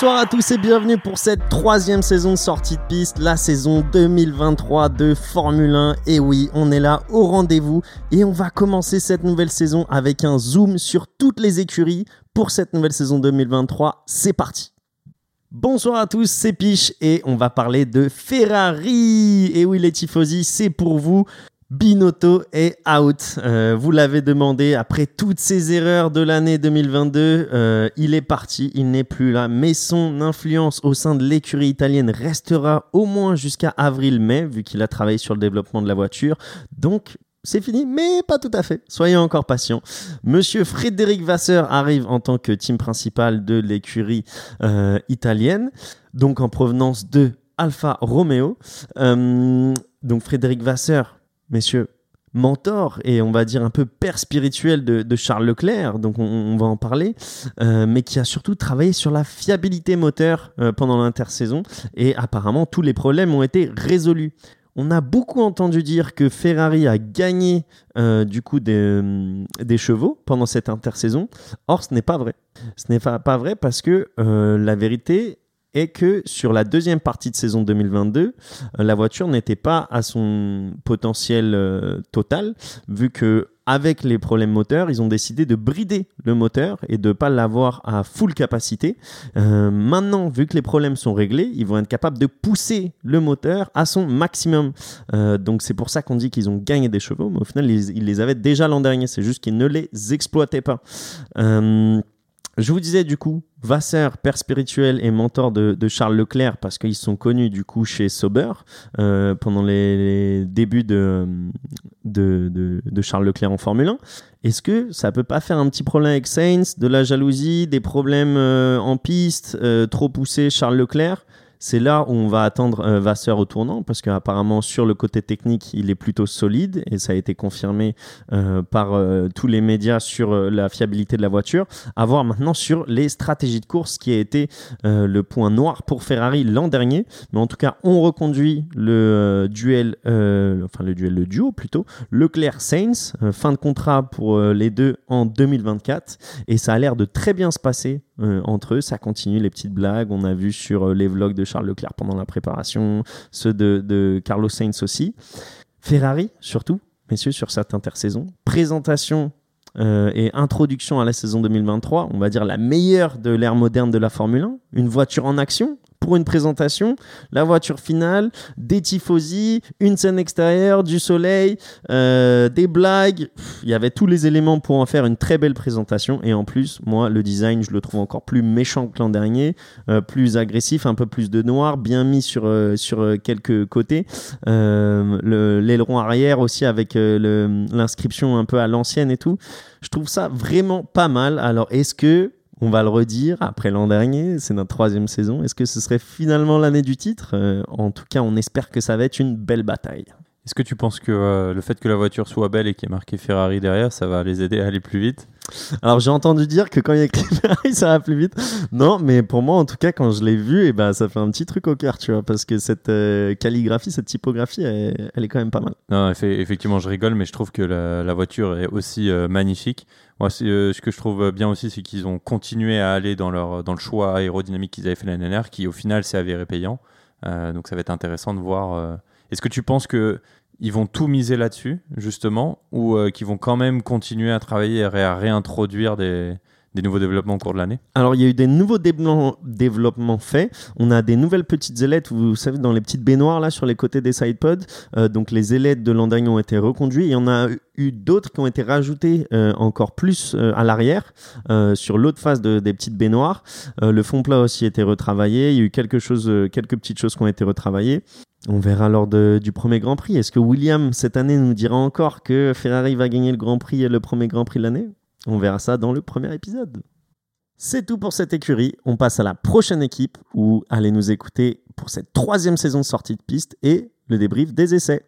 Bonsoir à tous et bienvenue pour cette troisième saison de sortie de piste, la saison 2023 de Formule 1. Et oui, on est là au rendez-vous et on va commencer cette nouvelle saison avec un zoom sur toutes les écuries pour cette nouvelle saison 2023. C'est parti Bonsoir à tous, c'est Piche et on va parler de Ferrari. Et oui les tifosi, c'est pour vous. Binotto est out. Euh, vous l'avez demandé après toutes ces erreurs de l'année 2022. Euh, il est parti, il n'est plus là. Mais son influence au sein de l'écurie italienne restera au moins jusqu'à avril-mai, vu qu'il a travaillé sur le développement de la voiture. Donc, c'est fini, mais pas tout à fait. Soyez encore patients. Monsieur Frédéric Vasseur arrive en tant que team principal de l'écurie euh, italienne, donc en provenance de Alfa Romeo. donc Frédéric Vasseur, messieurs, mentor et on va dire un peu père spirituel de, Charles Leclerc, donc on, va en parler, euh, mais qui a surtout travaillé sur la fiabilité moteur euh, pendant l'intersaison et apparemment tous les problèmes ont été résolus. On a beaucoup entendu dire que Ferrari a gagné euh, du coup des, des, chevaux pendant cette intersaison. Or, ce n'est pas vrai. Ce n'est pas vrai parce que la vérité que sur la deuxième partie de saison 2022, euh, la voiture n'était pas à son potentiel euh, total, vu que avec les problèmes moteurs, ils ont décidé de brider le moteur et de ne pas l'avoir à full capacité. Euh, maintenant, vu que les problèmes sont réglés, ils vont être capables de pousser le moteur à son maximum. donc c'est pour ça qu'on dit qu'ils ont gagné des chevaux, mais au final, ils les avaient déjà l'an dernier. C'est juste qu'ils ne les exploitaient pas. Je vous disais du coup, Vasseur, père spirituel et mentor de, Charles Leclerc, parce qu'ils sont connus du coup chez Sauber euh, pendant les, débuts de, Charles Leclerc en Formule 1. Est-ce que ça peut pas faire un petit problème avec Sainz, de la jalousie, des problèmes euh, en piste, euh, trop poussé Charles Leclerc? C'est là où on va attendre euh, Vasseur au tournant, parce qu'apparemment, sur le côté technique, il est plutôt solide, et ça a été confirmé euh, par euh, tous les médias sur la fiabilité de la voiture. À voir maintenant sur les stratégies de course, qui a été le point noir pour Ferrari l'an dernier. Mais en tout cas, on reconduit le duel, enfin le duel, le duo plutôt, Leclerc-Sainz, fin de contrat pour les deux en 2024, et ça a l'air de très bien se passer entre eux. Ça continue les petites blagues. On a vu sur les vlogs de Charles Leclerc pendant la préparation, ceux de, Carlos Sainz aussi. Ferrari, surtout, messieurs, sur cette intersaison. Présentation euh, et introduction à la saison 2023, on va dire la meilleure de l'ère moderne de la Formule 1. Une voiture en action, pour une présentation, la voiture finale, des tifosi, une scène extérieure, du soleil, euh, des blagues. Il y avait tous les éléments pour en faire une très belle présentation. Et en plus, moi, le design, je le trouve encore plus méchant que l'an dernier, euh, plus agressif, un peu plus de noir, bien mis sur, euh, sur quelques côtés. L'aileron arrière aussi avec l'inscription un peu à l'ancienne et tout. Je trouve ça vraiment pas mal. Alors, est-ce que on va le redire après l'an dernier, c'est notre troisième saison. Est-ce que ce serait finalement l'année du titre? Euh, En tout cas, on espère que ça va être une belle bataille. Est-ce que tu penses que euh, le fait que la voiture soit belle et qu'il y ait marqué Ferrari derrière, ça va les aider à aller plus vite? Alors j'ai entendu dire que quand il y a Ferrari, ça va plus vite. Non, mais pour moi, en tout cas, quand je l'ai vu, et eh ben, ça fait un petit truc au cœur, tu vois, parce que cette euh, calligraphie, cette typographie, elle, est quand même pas mal. Non, effectivement, je rigole, mais je trouve que la, voiture est aussi magnifique. Moi, euh, ce que je trouve bien aussi, c'est qu'ils ont continué à aller dans, leur, dans le choix aérodynamique qu'ils avaient fait l'année dernière, qui au final s'est avéré payant. Euh, donc ça va être intéressant de voir. Euh, est-ce que tu penses que ils vont tout miser là-dessus, justement, ou qu'ils vont quand même continuer à travailler et à réintroduire des, nouveaux développements au cours de l'année? Alors, il y a eu des nouveaux développements faits. On a des nouvelles petites ailettes, vous savez, dans les petites baignoires là sur les côtés des sidepods. Euh, donc, les ailettes de l'an ont été reconduites. Il y en a eu d'autres qui ont été rajoutées euh, encore plus euh, à l'arrière, sur l'autre face de, des petites baignoires. le fond plat aussi a été retravaillé. Il y a eu quelque chose, quelques petites choses qui ont été retravaillées. On verra lors du premier Grand Prix. Est-ce que William, cette année, nous dira encore que Ferrari va gagner le Grand Prix et le premier Grand Prix de l'année? On verra ça dans le premier épisode. C'est tout pour cette écurie. On passe à la prochaine équipe où allez nous écouter pour cette troisième saison de sortie de piste et le débrief des essais.